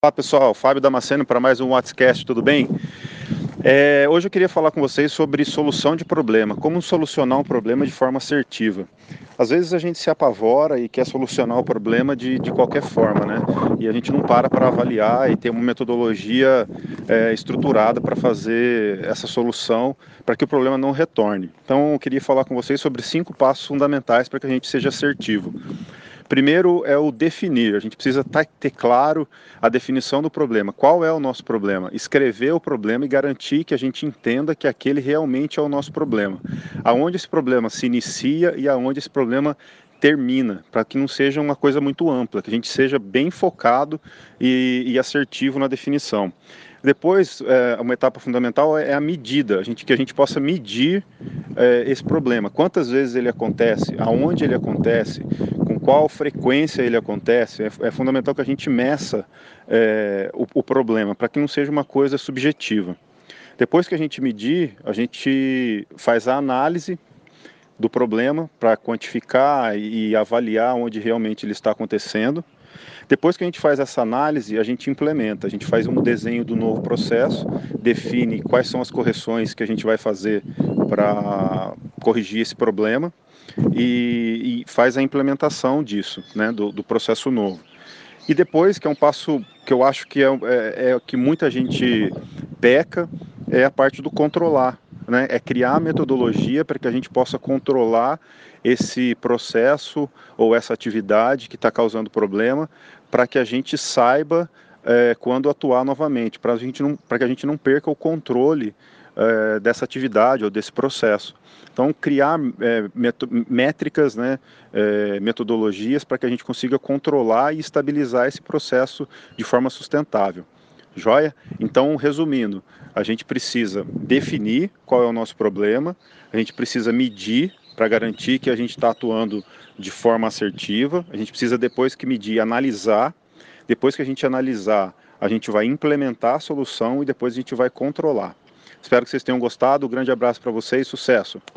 Olá pessoal, Fábio Damasceno para mais um WhatsApp, tudo bem? É, hoje eu queria falar com vocês sobre solução de problema, como solucionar um problema de forma assertiva. Às vezes a gente se apavora e quer solucionar o problema de, de qualquer forma, né? E a gente não para para avaliar e ter uma metodologia é, estruturada para fazer essa solução para que o problema não retorne. Então eu queria falar com vocês sobre cinco passos fundamentais para que a gente seja assertivo. Primeiro é o definir, a gente precisa ter claro a definição do problema. Qual é o nosso problema? Escrever o problema e garantir que a gente entenda que aquele realmente é o nosso problema. Aonde esse problema se inicia e aonde esse problema termina, para que não seja uma coisa muito ampla, que a gente seja bem focado e, e assertivo na definição. Depois, é, uma etapa fundamental é a medida, a gente, que a gente possa medir é, esse problema. Quantas vezes ele acontece, aonde ele acontece, qual frequência ele acontece. É, é fundamental que a gente meça é, o, o problema, para que não seja uma coisa subjetiva. Depois que a gente medir, a gente faz a análise do problema para quantificar e avaliar onde realmente ele está acontecendo. Depois que a gente faz essa análise, a gente implementa, a gente faz um desenho do novo processo, define quais são as correções que a gente vai fazer para corrigir esse problema e, e, faz a implementação disso, né, do, do, processo novo. E depois, que é um passo que eu acho que é, é, é que muita gente peca, é a parte do controlar, né? É criar a metodologia para que a gente possa controlar esse processo ou essa atividade que está causando problema, para que a gente saiba é, quando atuar novamente, para que a gente não perca o controle é, dessa atividade ou desse processo. Então, criar é, métricas, né, é, metodologias para que a gente consiga controlar e estabilizar esse processo de forma sustentável. Joia? Então, resumindo, a gente precisa definir qual é o nosso problema, a gente precisa medir para garantir que a gente está atuando de forma assertiva, a gente precisa, depois que medir, analisar, depois que a gente analisar, a gente vai implementar a solução e depois a gente vai controlar. Espero que vocês tenham gostado, um grande abraço para vocês, sucesso!